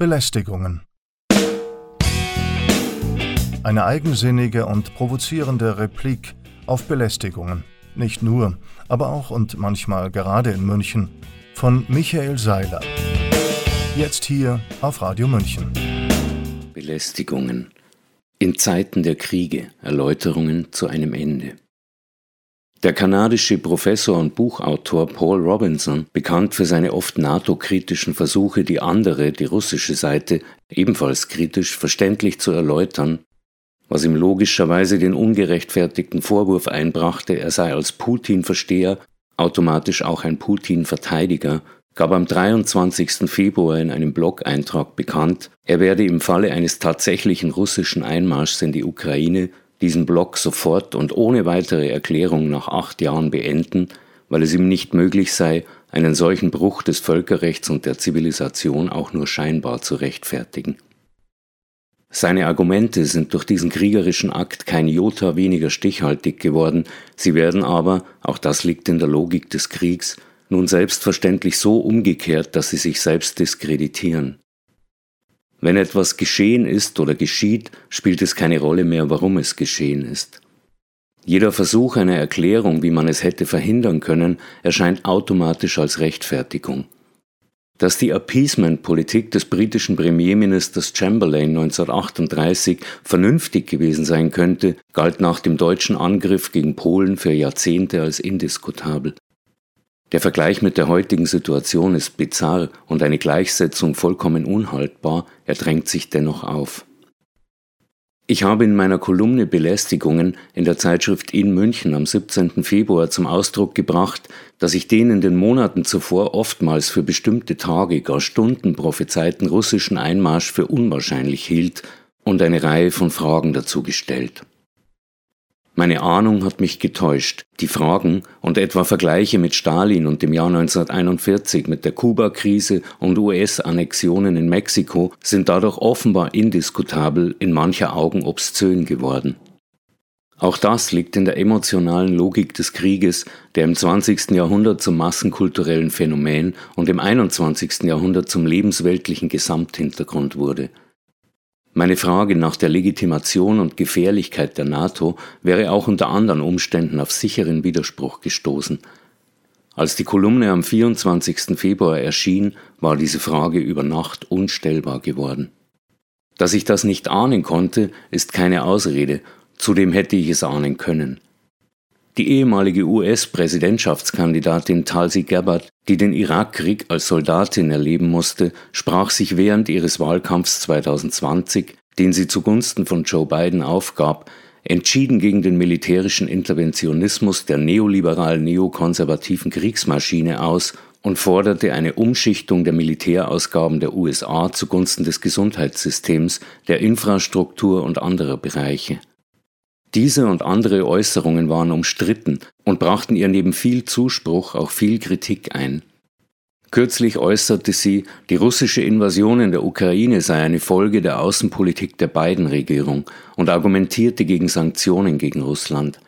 Belästigungen. Eine eigensinnige und provozierende Replik auf Belästigungen. Nicht nur, aber auch und manchmal gerade in München. Von Michael Seiler. Jetzt hier auf Radio München. Belästigungen. In Zeiten der Kriege Erläuterungen zu einem Ende. Der kanadische Professor und Buchautor Paul Robinson, bekannt für seine oft NATO-kritischen Versuche, die andere, die russische Seite, ebenfalls kritisch verständlich zu erläutern, was ihm logischerweise den ungerechtfertigten Vorwurf einbrachte, er sei als Putin-Versteher automatisch auch ein Putin-Verteidiger, gab am 23. Februar in einem Blog-Eintrag bekannt, er werde im Falle eines tatsächlichen russischen Einmarschs in die Ukraine diesen Block sofort und ohne weitere Erklärung nach acht Jahren beenden, weil es ihm nicht möglich sei, einen solchen Bruch des Völkerrechts und der Zivilisation auch nur scheinbar zu rechtfertigen. Seine Argumente sind durch diesen kriegerischen Akt kein Jota weniger stichhaltig geworden, sie werden aber, auch das liegt in der Logik des Kriegs, nun selbstverständlich so umgekehrt, dass sie sich selbst diskreditieren. Wenn etwas geschehen ist oder geschieht, spielt es keine Rolle mehr, warum es geschehen ist. Jeder Versuch einer Erklärung, wie man es hätte verhindern können, erscheint automatisch als Rechtfertigung. Dass die Appeasement-Politik des britischen Premierministers Chamberlain 1938 vernünftig gewesen sein könnte, galt nach dem deutschen Angriff gegen Polen für Jahrzehnte als indiskutabel. Der Vergleich mit der heutigen Situation ist bizarr und eine Gleichsetzung vollkommen unhaltbar, er drängt sich dennoch auf. Ich habe in meiner Kolumne Belästigungen in der Zeitschrift In München am 17. Februar zum Ausdruck gebracht, dass ich den in den Monaten zuvor oftmals für bestimmte Tage, gar Stunden prophezeiten russischen Einmarsch für unwahrscheinlich hielt und eine Reihe von Fragen dazu gestellt. Meine Ahnung hat mich getäuscht. Die Fragen und etwa Vergleiche mit Stalin und dem Jahr 1941 mit der Kuba-Krise und US-Annexionen in Mexiko sind dadurch offenbar indiskutabel, in mancher Augen obszön geworden. Auch das liegt in der emotionalen Logik des Krieges, der im 20. Jahrhundert zum massenkulturellen Phänomen und im 21. Jahrhundert zum lebensweltlichen Gesamthintergrund wurde. Meine Frage nach der Legitimation und Gefährlichkeit der NATO wäre auch unter anderen Umständen auf sicheren Widerspruch gestoßen. Als die Kolumne am 24. Februar erschien, war diese Frage über Nacht unstellbar geworden. Dass ich das nicht ahnen konnte, ist keine Ausrede, zudem hätte ich es ahnen können. Die ehemalige US-Präsidentschaftskandidatin Tulsi Gabbard, die den Irakkrieg als Soldatin erleben musste, sprach sich während ihres Wahlkampfs 2020, den sie zugunsten von Joe Biden aufgab, entschieden gegen den militärischen Interventionismus der neoliberalen neokonservativen Kriegsmaschine aus und forderte eine Umschichtung der Militärausgaben der USA zugunsten des Gesundheitssystems, der Infrastruktur und anderer Bereiche. Diese und andere Äußerungen waren umstritten und brachten ihr neben viel Zuspruch auch viel Kritik ein. Kürzlich äußerte sie, die russische Invasion in der Ukraine sei eine Folge der Außenpolitik der beiden Regierung und argumentierte gegen Sanktionen gegen Russland.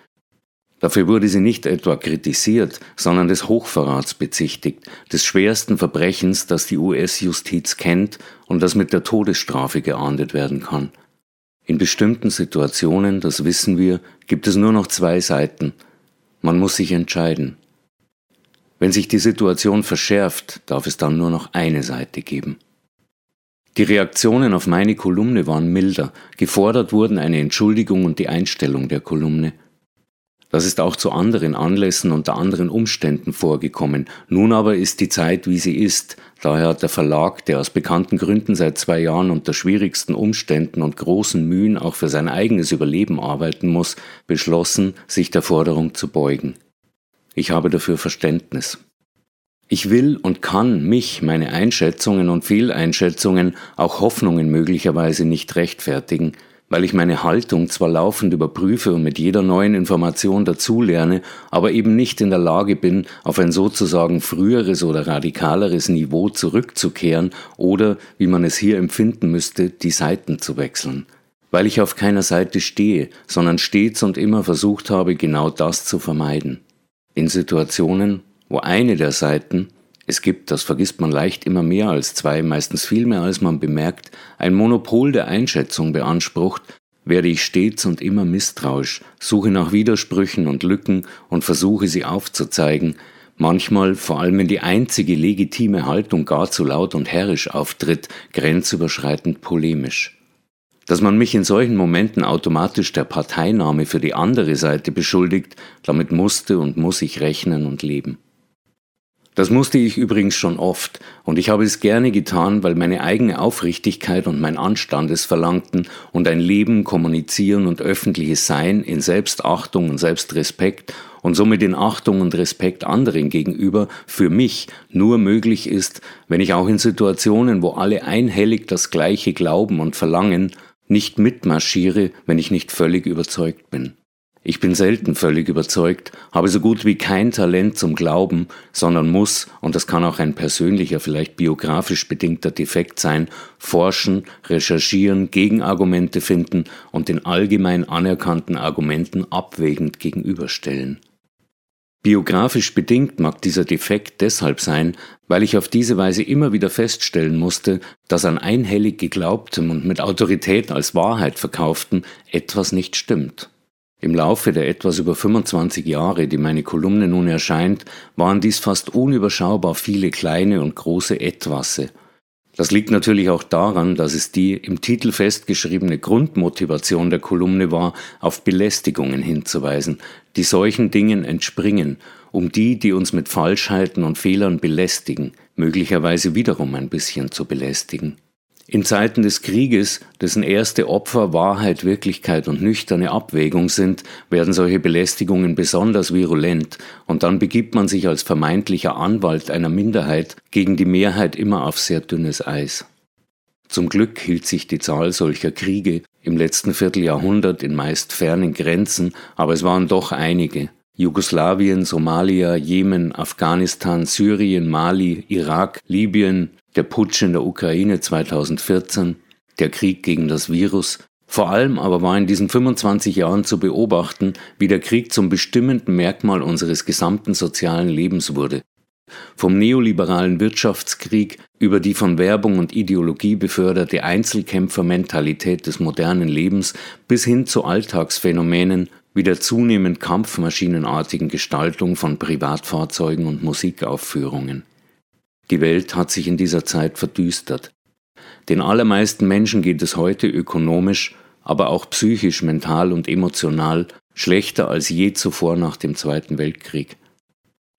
Dafür wurde sie nicht etwa kritisiert, sondern des Hochverrats bezichtigt, des schwersten Verbrechens, das die US-Justiz kennt und das mit der Todesstrafe geahndet werden kann. In bestimmten Situationen, das wissen wir, gibt es nur noch zwei Seiten. Man muss sich entscheiden. Wenn sich die Situation verschärft, darf es dann nur noch eine Seite geben. Die Reaktionen auf meine Kolumne waren milder, gefordert wurden eine Entschuldigung und die Einstellung der Kolumne. Das ist auch zu anderen Anlässen unter anderen Umständen vorgekommen. Nun aber ist die Zeit, wie sie ist. Daher hat der Verlag, der aus bekannten Gründen seit zwei Jahren unter schwierigsten Umständen und großen Mühen auch für sein eigenes Überleben arbeiten muss, beschlossen, sich der Forderung zu beugen. Ich habe dafür Verständnis. Ich will und kann mich, meine Einschätzungen und Fehleinschätzungen, auch Hoffnungen möglicherweise nicht rechtfertigen, weil ich meine Haltung zwar laufend überprüfe und mit jeder neuen Information dazulerne, aber eben nicht in der Lage bin, auf ein sozusagen früheres oder radikaleres Niveau zurückzukehren oder, wie man es hier empfinden müsste, die Seiten zu wechseln. Weil ich auf keiner Seite stehe, sondern stets und immer versucht habe, genau das zu vermeiden. In Situationen, wo eine der Seiten, Es gibt, das vergisst man leicht, immer mehr als zwei, meistens viel mehr als man bemerkt, ein Monopol der Einschätzung beansprucht, werde ich stets und immer misstrauisch, suche nach Widersprüchen und Lücken und versuche sie aufzuzeigen, manchmal, vor allem wenn die einzige legitime Haltung gar zu laut und herrisch auftritt, grenzüberschreitend polemisch. Dass man mich in solchen Momenten automatisch der Parteinahme für die andere Seite beschuldigt, damit musste und muss ich rechnen und leben. Das musste ich übrigens schon oft, und ich habe es gerne getan, weil meine eigene Aufrichtigkeit und mein Anstand es verlangten und ein Leben, Kommunizieren und öffentliches Sein in Selbstachtung und Selbstrespekt und somit in Achtung und Respekt anderen gegenüber für mich nur möglich ist, wenn ich auch in Situationen, wo alle einhellig das Gleiche glauben und verlangen, nicht mitmarschiere, wenn ich nicht völlig überzeugt bin. Ich bin selten völlig überzeugt, habe so gut wie kein Talent zum Glauben, sondern muss, und das kann auch ein persönlicher, vielleicht biografisch bedingter Defekt sein, forschen, recherchieren, Gegenargumente finden und den allgemein anerkannten Argumenten abwägend gegenüberstellen. Biografisch bedingt mag dieser Defekt deshalb sein, weil ich auf diese Weise immer wieder feststellen musste, dass an einhellig geglaubtem und mit Autorität als Wahrheit verkauften etwas nicht stimmt. Im Laufe der etwas über 25 Jahre, die meine Kolumne nun erscheint, waren dies fast unüberschaubar viele kleine und große Etwasse. Das liegt natürlich auch daran, dass es die im Titel festgeschriebene Grundmotivation der Kolumne war, auf Belästigungen hinzuweisen, die solchen Dingen entspringen, um die, die uns mit Falschheiten und Fehlern belästigen, möglicherweise wiederum ein bisschen zu belästigen. In Zeiten des Krieges, dessen erste Opfer Wahrheit, Wirklichkeit und nüchterne Abwägung sind, werden solche Belästigungen besonders virulent, und dann begibt man sich als vermeintlicher Anwalt einer Minderheit gegen die Mehrheit immer auf sehr dünnes Eis. Zum Glück hielt sich die Zahl solcher Kriege im letzten Vierteljahrhundert in meist fernen Grenzen, aber es waren doch einige. Jugoslawien, Somalia, Jemen, Afghanistan, Syrien, Mali, Irak, Libyen, der Putsch in der Ukraine 2014, der Krieg gegen das Virus. Vor allem aber war in diesen 25 Jahren zu beobachten, wie der Krieg zum bestimmenden Merkmal unseres gesamten sozialen Lebens wurde. Vom neoliberalen Wirtschaftskrieg über die von Werbung und Ideologie beförderte Einzelkämpfermentalität des modernen Lebens bis hin zu Alltagsphänomenen wie der zunehmend kampfmaschinenartigen Gestaltung von Privatfahrzeugen und Musikaufführungen. Die Welt hat sich in dieser Zeit verdüstert. Den allermeisten Menschen geht es heute ökonomisch, aber auch psychisch, mental und emotional schlechter als je zuvor nach dem Zweiten Weltkrieg.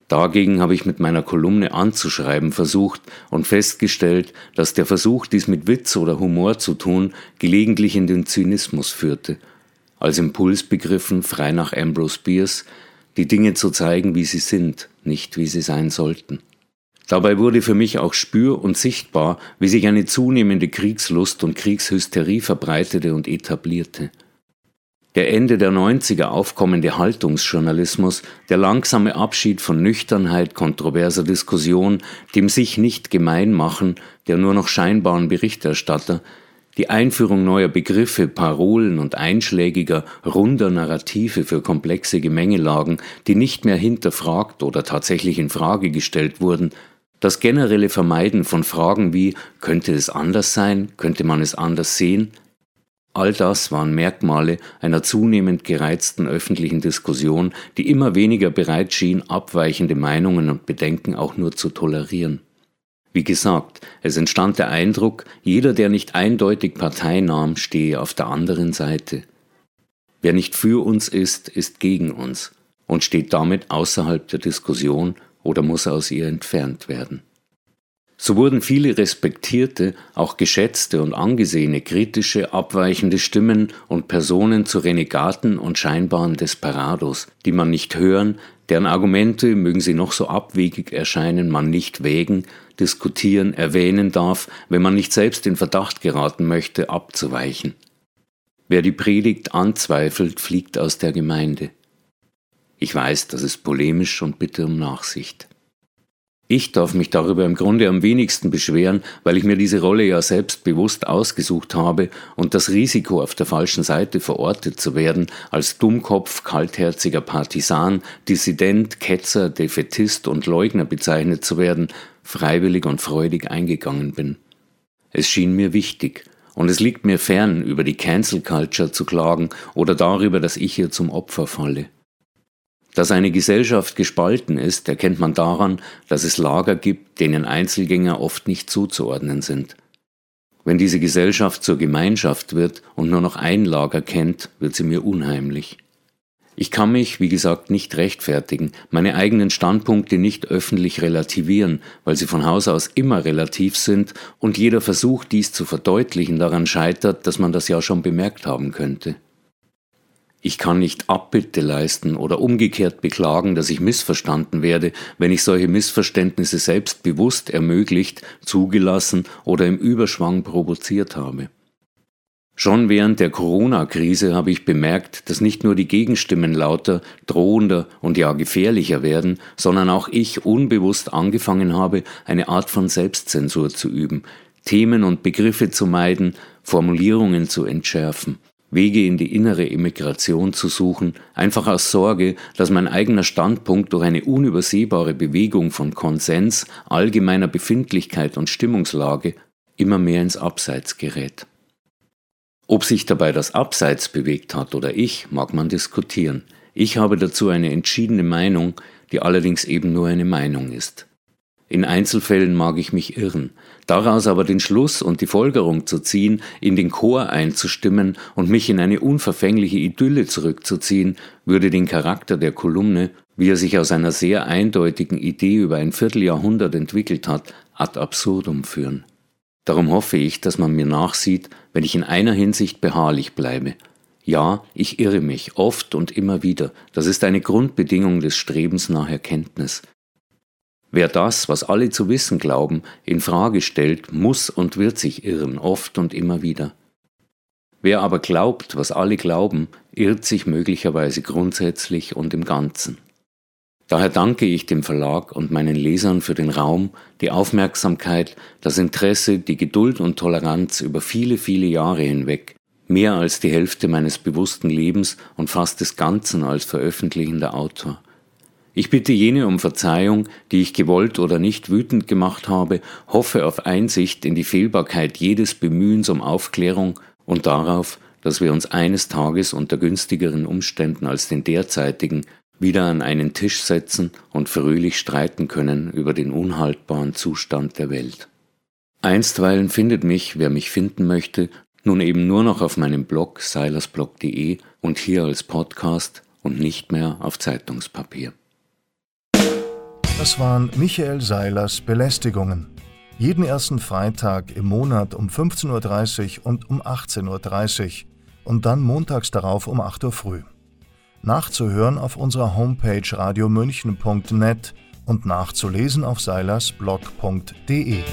Dagegen habe ich mit meiner Kolumne anzuschreiben versucht und festgestellt, dass der Versuch, dies mit Witz oder Humor zu tun, gelegentlich in den Zynismus führte, als Impuls begriffen, frei nach Ambrose Bierce, die Dinge zu zeigen, wie sie sind, nicht wie sie sein sollten. Dabei wurde für mich auch spür- und sichtbar, wie sich eine zunehmende Kriegslust und Kriegshysterie verbreitete und etablierte. Der Ende der 90er aufkommende Haltungsjournalismus, der langsame Abschied von Nüchternheit, kontroverser Diskussion, dem sich nicht gemein machen, der nur noch scheinbaren Berichterstatter, die Einführung neuer Begriffe, Parolen und einschlägiger, runder Narrative für komplexe Gemengelagen, die nicht mehr hinterfragt oder tatsächlich in Frage gestellt wurden, das generelle Vermeiden von Fragen wie könnte es anders sein, könnte man es anders sehen, all das waren Merkmale einer zunehmend gereizten öffentlichen Diskussion, die immer weniger bereit schien, abweichende Meinungen und Bedenken auch nur zu tolerieren. Wie gesagt, es entstand der Eindruck, jeder, der nicht eindeutig Partei nahm, stehe auf der anderen Seite. Wer nicht für uns ist, ist gegen uns und steht damit außerhalb der Diskussion oder muss aus ihr entfernt werden. So wurden viele respektierte, auch geschätzte und angesehene kritische, abweichende Stimmen und Personen zu Renegaten und scheinbaren Desperados, die man nicht hören, deren Argumente, mögen sie noch so abwegig erscheinen, man nicht wägen, diskutieren, erwähnen darf, wenn man nicht selbst in Verdacht geraten möchte, abzuweichen. Wer die Predigt anzweifelt, fliegt aus der Gemeinde. Ich weiß, das ist polemisch und bitte um Nachsicht. Ich darf mich darüber im Grunde am wenigsten beschweren, weil ich mir diese Rolle ja selbst bewusst ausgesucht habe und das Risiko, auf der falschen Seite verortet zu werden, als Dummkopf, kaltherziger Partisan, Dissident, Ketzer, Defetist und Leugner bezeichnet zu werden, freiwillig und freudig eingegangen bin. Es schien mir wichtig, und es liegt mir fern, über die Cancel Culture zu klagen oder darüber, dass ich ihr zum Opfer falle. Dass eine Gesellschaft gespalten ist, erkennt man daran, dass es Lager gibt, denen Einzelgänger oft nicht zuzuordnen sind. Wenn diese Gesellschaft zur Gemeinschaft wird und nur noch ein Lager kennt, wird sie mir unheimlich. Ich kann mich, wie gesagt, nicht rechtfertigen, meine eigenen Standpunkte nicht öffentlich relativieren, weil sie von Haus aus immer relativ sind und jeder Versuch, dies zu verdeutlichen, daran scheitert, dass man das ja schon bemerkt haben könnte. Ich kann nicht Abbitte leisten oder umgekehrt beklagen, dass ich missverstanden werde, wenn ich solche Missverständnisse selbst bewusst ermöglicht, zugelassen oder im Überschwang provoziert habe. Schon während der Corona-Krise habe ich bemerkt, dass nicht nur die Gegenstimmen lauter, drohender und ja gefährlicher werden, sondern auch ich unbewusst angefangen habe, eine Art von Selbstzensur zu üben, Themen und Begriffe zu meiden, Formulierungen zu entschärfen, Wege in die innere Immigration zu suchen, einfach aus Sorge, dass mein eigener Standpunkt durch eine unübersehbare Bewegung von Konsens, allgemeiner Befindlichkeit und Stimmungslage immer mehr ins Abseits gerät. Ob sich dabei das Abseits bewegt hat oder ich, mag man diskutieren. Ich habe dazu eine entschiedene Meinung, die allerdings eben nur eine Meinung ist. In Einzelfällen mag ich mich irren, daraus aber den Schluss und die Folgerung zu ziehen, in den Chor einzustimmen und mich in eine unverfängliche Idylle zurückzuziehen, würde den Charakter der Kolumne, wie er sich aus einer sehr eindeutigen Idee über ein Vierteljahrhundert entwickelt hat, ad absurdum führen. Darum hoffe ich, dass man mir nachsieht, wenn ich in einer Hinsicht beharrlich bleibe. Ja, ich irre mich, oft und immer wieder. Das ist eine Grundbedingung des Strebens nach Erkenntnis. Wer das, was alle zu wissen glauben, in Frage stellt, muss und wird sich irren, oft und immer wieder. Wer aber glaubt, was alle glauben, irrt sich möglicherweise grundsätzlich und im Ganzen. Daher danke ich dem Verlag und meinen Lesern für den Raum, die Aufmerksamkeit, das Interesse, die Geduld und Toleranz über viele, viele Jahre hinweg, mehr als die Hälfte meines bewussten Lebens und fast des Ganzen als veröffentlichender Autor. Ich bitte jene um Verzeihung, die ich gewollt oder nicht wütend gemacht habe, hoffe auf Einsicht in die Fehlbarkeit jedes Bemühens um Aufklärung und darauf, dass wir uns eines Tages unter günstigeren Umständen als den derzeitigen wieder an einen Tisch setzen und fröhlich streiten können über den unhaltbaren Zustand der Welt. Einstweilen findet mich, wer mich finden möchte, nun eben nur noch auf meinem Blog silersblog.de und hier als Podcast und nicht mehr auf Zeitungspapier. Das waren Michael Seilers Belästigungen. Jeden ersten Freitag im Monat um 15.30 Uhr und um 18.30 Uhr und dann montags darauf um 8 Uhr früh nachzuhören auf unserer Homepage radiomünchen.net und nachzulesen auf seilersblog.de.